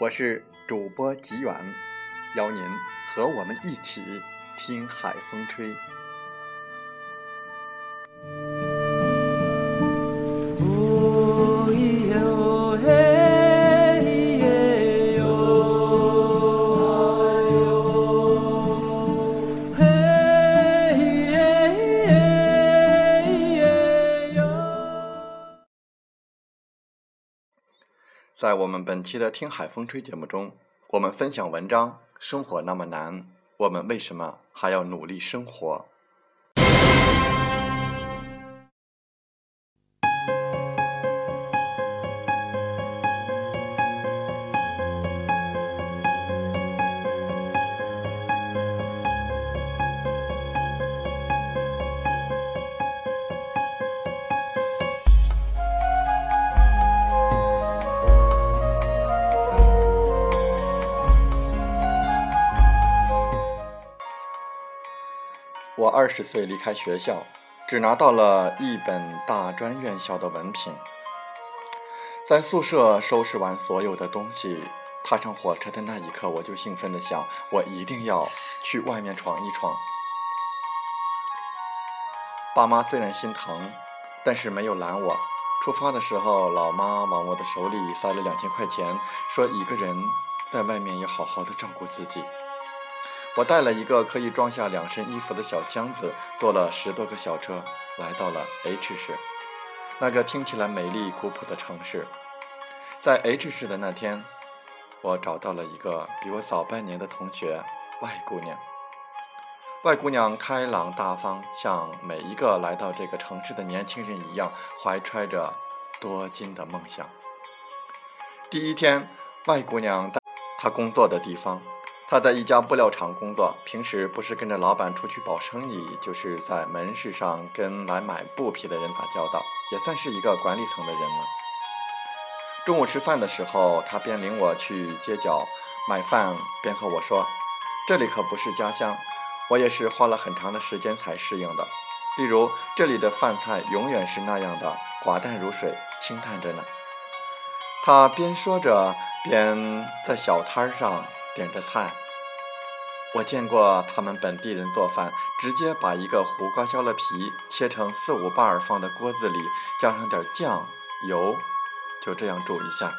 我是主播吉远。邀您和我们一起听海风吹。在我们本期的《听海风吹》节目中，我们分享文章。生活那么难，我们为什么还要努力生活？我二十岁离开学校，只拿到了一本大专院校的文凭。在宿舍收拾完所有的东西，踏上火车的那一刻，我就兴奋地想：我一定要去外面闯一闯。爸妈虽然心疼，但是没有拦我。出发的时候，老妈往我的手里塞了两千块钱，说一个人在外面要好好的照顾自己。我带了一个可以装下两身衣服的小箱子，坐了十多个小车，来到了 H 市，那个听起来美丽古朴的城市。在 H 市的那天，我找到了一个比我早半年的同学，外姑娘。外姑娘开朗大方，像每一个来到这个城市的年轻人一样，怀揣着多金的梦想。第一天，外姑娘带她工作的地方。他在一家布料厂工作，平时不是跟着老板出去跑生意，就是在门市上跟来买布匹的人打交道，也算是一个管理层的人了。中午吃饭的时候，他边领我去街角买饭，边和我说：“这里可不是家乡，我也是花了很长的时间才适应的。例如，这里的饭菜永远是那样的寡淡如水，清淡着呢。”他边说着，边在小摊上。点着菜，我见过他们本地人做饭，直接把一个胡瓜削了皮，切成四五瓣儿，放在锅子里，加上点酱油，就这样煮一下。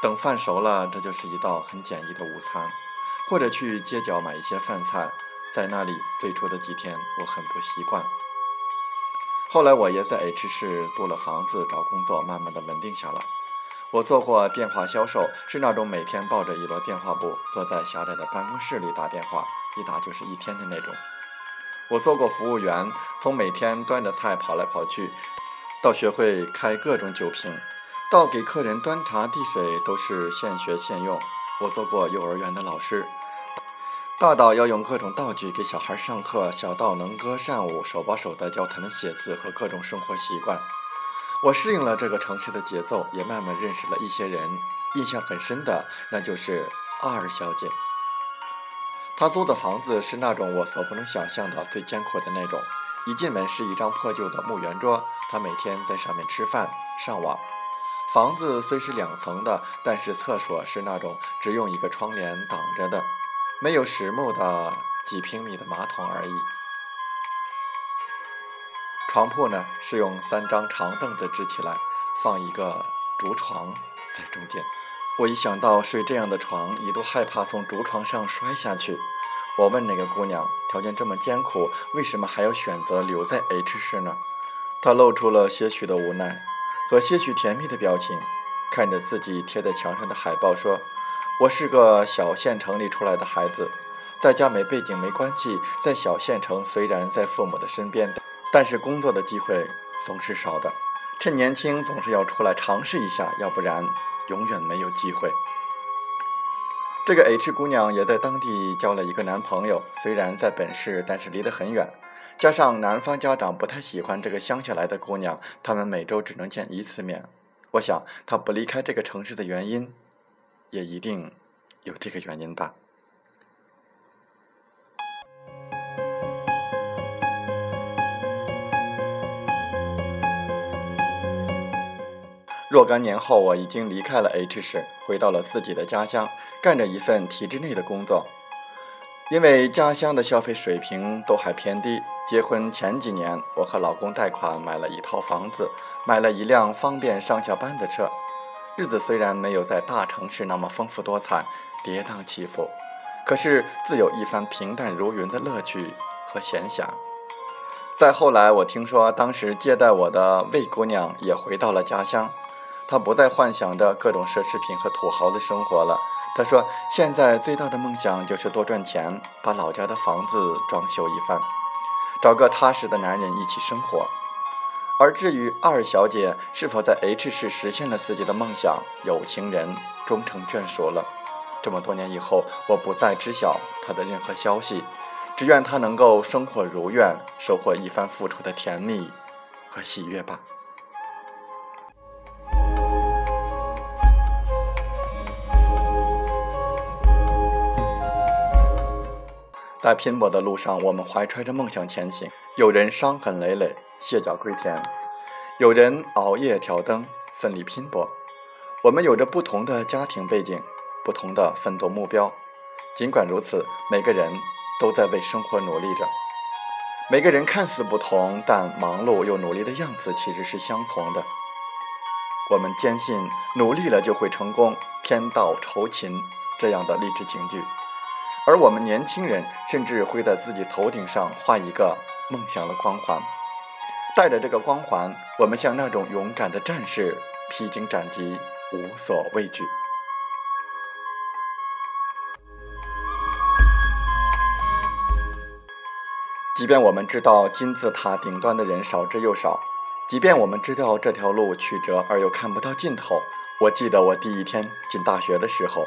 等饭熟了，这就是一道很简易的午餐。或者去街角买一些饭菜，在那里最初的几天我很不习惯。后来我也在 H 市租了房子，找工作，慢慢的稳定下来。我做过电话销售，是那种每天抱着一摞电话簿，坐在狭窄的办公室里打电话，一打就是一天的那种。我做过服务员，从每天端着菜跑来跑去，到学会开各种酒瓶，到给客人端茶递水都是现学现用。我做过幼儿园的老师，大到要用各种道具给小孩上课，小到能歌善舞，手把手的教他们写字和各种生活习惯。我适应了这个城市的节奏，也慢慢认识了一些人。印象很深的，那就是二小姐。她租的房子是那种我所不能想象的最艰苦的那种。一进门是一张破旧的木圆桌，她每天在上面吃饭、上网。房子虽是两层的，但是厕所是那种只用一个窗帘挡着的，没有实木的几平米的马桶而已。床铺呢是用三张长凳子支起来，放一个竹床在中间。我一想到睡这样的床，一度害怕从竹床上摔下去。我问那个姑娘，条件这么艰苦，为什么还要选择留在 H 市呢？她露出了些许的无奈和些许甜蜜的表情，看着自己贴在墙上的海报说：“我是个小县城里出来的孩子，在家没背景没关系，在小县城虽然在父母的身边，但是工作的机会总是少的。趁年轻总是要出来尝试一下，要不然永远没有机会。”这个 H 姑娘也在当地交了一个男朋友，虽然在本市，但是离得很远。加上男方家长不太喜欢这个乡下来的姑娘，他们每周只能见一次面。我想，她不离开这个城市的原因，也一定有这个原因吧。若干年后，我已经离开了 H 市，回到了自己的家乡，干着一份体制内的工作。因为家乡的消费水平都还偏低，结婚前几年，我和老公贷款买了一套房子，买了一辆方便上下班的车。日子虽然没有在大城市那么丰富多彩、跌宕起伏，可是自有一番平淡如云的乐趣和闲暇。再后来，我听说当时接待我的魏姑娘也回到了家乡。他不再幻想着各种奢侈品和土豪的生活了。他说：“现在最大的梦想就是多赚钱，把老家的房子装修一番，找个踏实的男人一起生活。”而至于二小姐是否在 H 市实现了自己的梦想，有情人终成眷属了。这么多年以后，我不再知晓她的任何消息，只愿她能够生活如愿，收获一番付出的甜蜜和喜悦吧。在拼搏的路上，我们怀揣着梦想前行。有人伤痕累累，卸甲归田；有人熬夜挑灯，奋力拼搏。我们有着不同的家庭背景，不同的奋斗目标。尽管如此，每个人都在为生活努力着。每个人看似不同，但忙碌又努力的样子其实是相同的。我们坚信，努力了就会成功，天道酬勤这样的励志警句。而我们年轻人甚至会在自己头顶上画一个梦想的光环，带着这个光环，我们像那种勇敢的战士，披荆斩棘，无所畏惧。即便我们知道金字塔顶端的人少之又少，即便我们知道这条路曲折而又看不到尽头，我记得我第一天进大学的时候。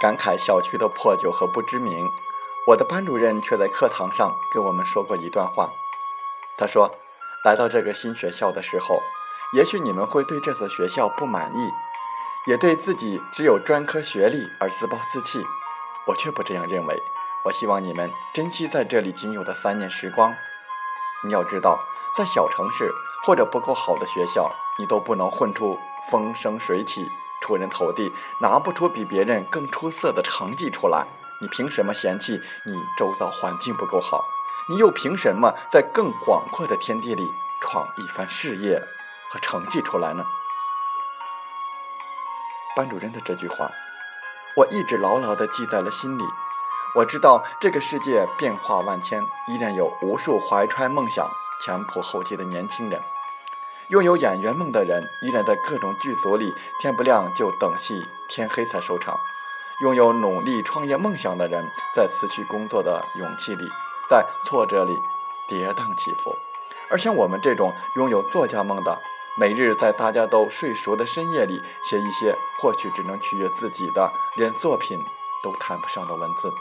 感慨小区的破旧和不知名，我的班主任却在课堂上跟我们说过一段话。他说：“来到这个新学校的时候，也许你们会对这所学校不满意，也对自己只有专科学历而自暴自弃。我却不这样认为。我希望你们珍惜在这里仅有的三年时光。你要知道，在小城市或者不够好的学校，你都不能混出风生水起。”出人头地，拿不出比别人更出色的成绩出来，你凭什么嫌弃你周遭环境不够好？你又凭什么在更广阔的天地里闯一番事业和成绩出来呢？班主任的这句话，我一直牢牢地记在了心里。我知道这个世界变化万千，依然有无数怀揣梦想、前仆后继的年轻人。拥有演员梦的人，依然在各种剧组里，天不亮就等戏，天黑才收场。拥有努力创业梦想的人，在辞去工作的勇气里，在挫折里跌宕起伏。而像我们这种拥有作家梦的，每日在大家都睡熟的深夜里，写一些或许只能取悦自己的，连作品都谈不上的文字。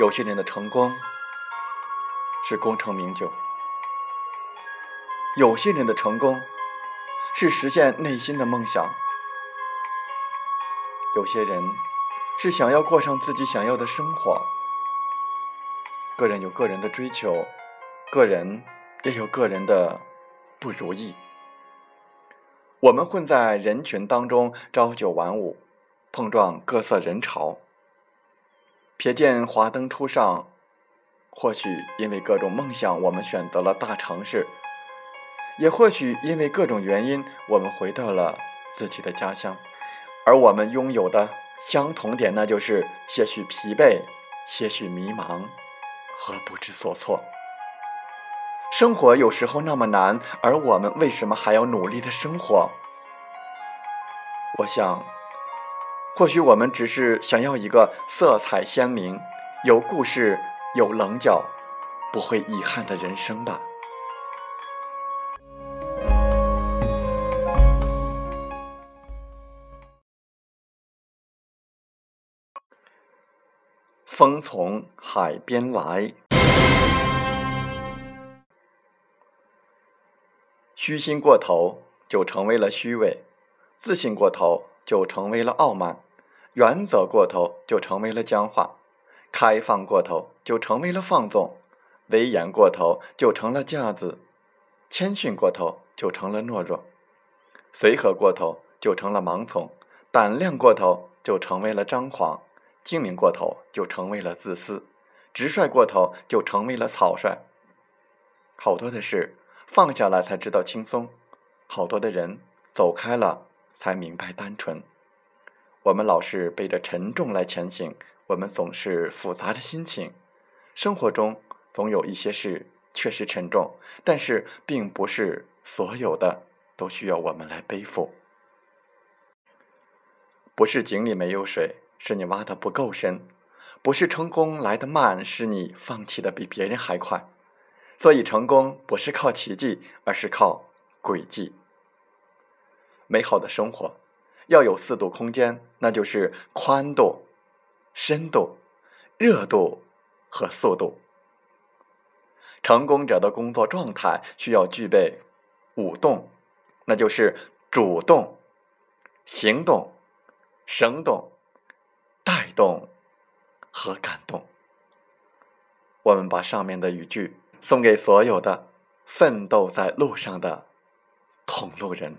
有些人的成功是功成名就，有些人的成功是实现内心的梦想，有些人是想要过上自己想要的生活。个人有个人的追求，个人也有个人的不如意。我们混在人群当中，朝九晚五。碰撞各色人潮。瞥见华灯初上，或许因为各种梦想，我们选择了大城市；也或许因为各种原因，我们回到了自己的家乡。而我们拥有的相同点，那就是些许疲惫、些许迷茫和不知所措。生活有时候那么难，而我们为什么还要努力的生活？我想。或许我们只是想要一个色彩鲜明、有故事、有棱角、不会遗憾的人生吧。风从海边来，虚心过头就成为了虚伪，自信过头就成为了傲慢。原则过头就成为了僵化，开放过头就成为了放纵，威严过头就成了架子，谦逊过头就成了懦弱，随和过头就成了盲从，胆量过头就成为了张狂，精明过头就成为了自私，直率过头就成为了草率。好多的事放下来才知道轻松，好多的人走开了才明白单纯。我们老是背着沉重来前行，我们总是复杂的心情。生活中总有一些事确实沉重，但是并不是所有的都需要我们来背负。不是井里没有水，是你挖的不够深；不是成功来得慢，是你放弃的比别人还快。所以，成功不是靠奇迹，而是靠轨迹。美好的生活。要有四度空间，那就是宽度、深度、热度和速度。成功者的工作状态需要具备五动，那就是主动、行动、生动、带动和感动。我们把上面的语句送给所有的奋斗在路上的同路人。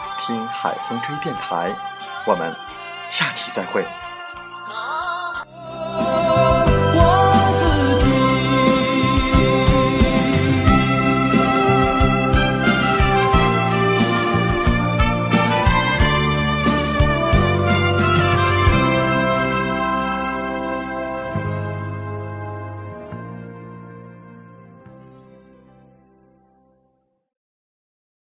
听海风吹电台”。我们下期再会。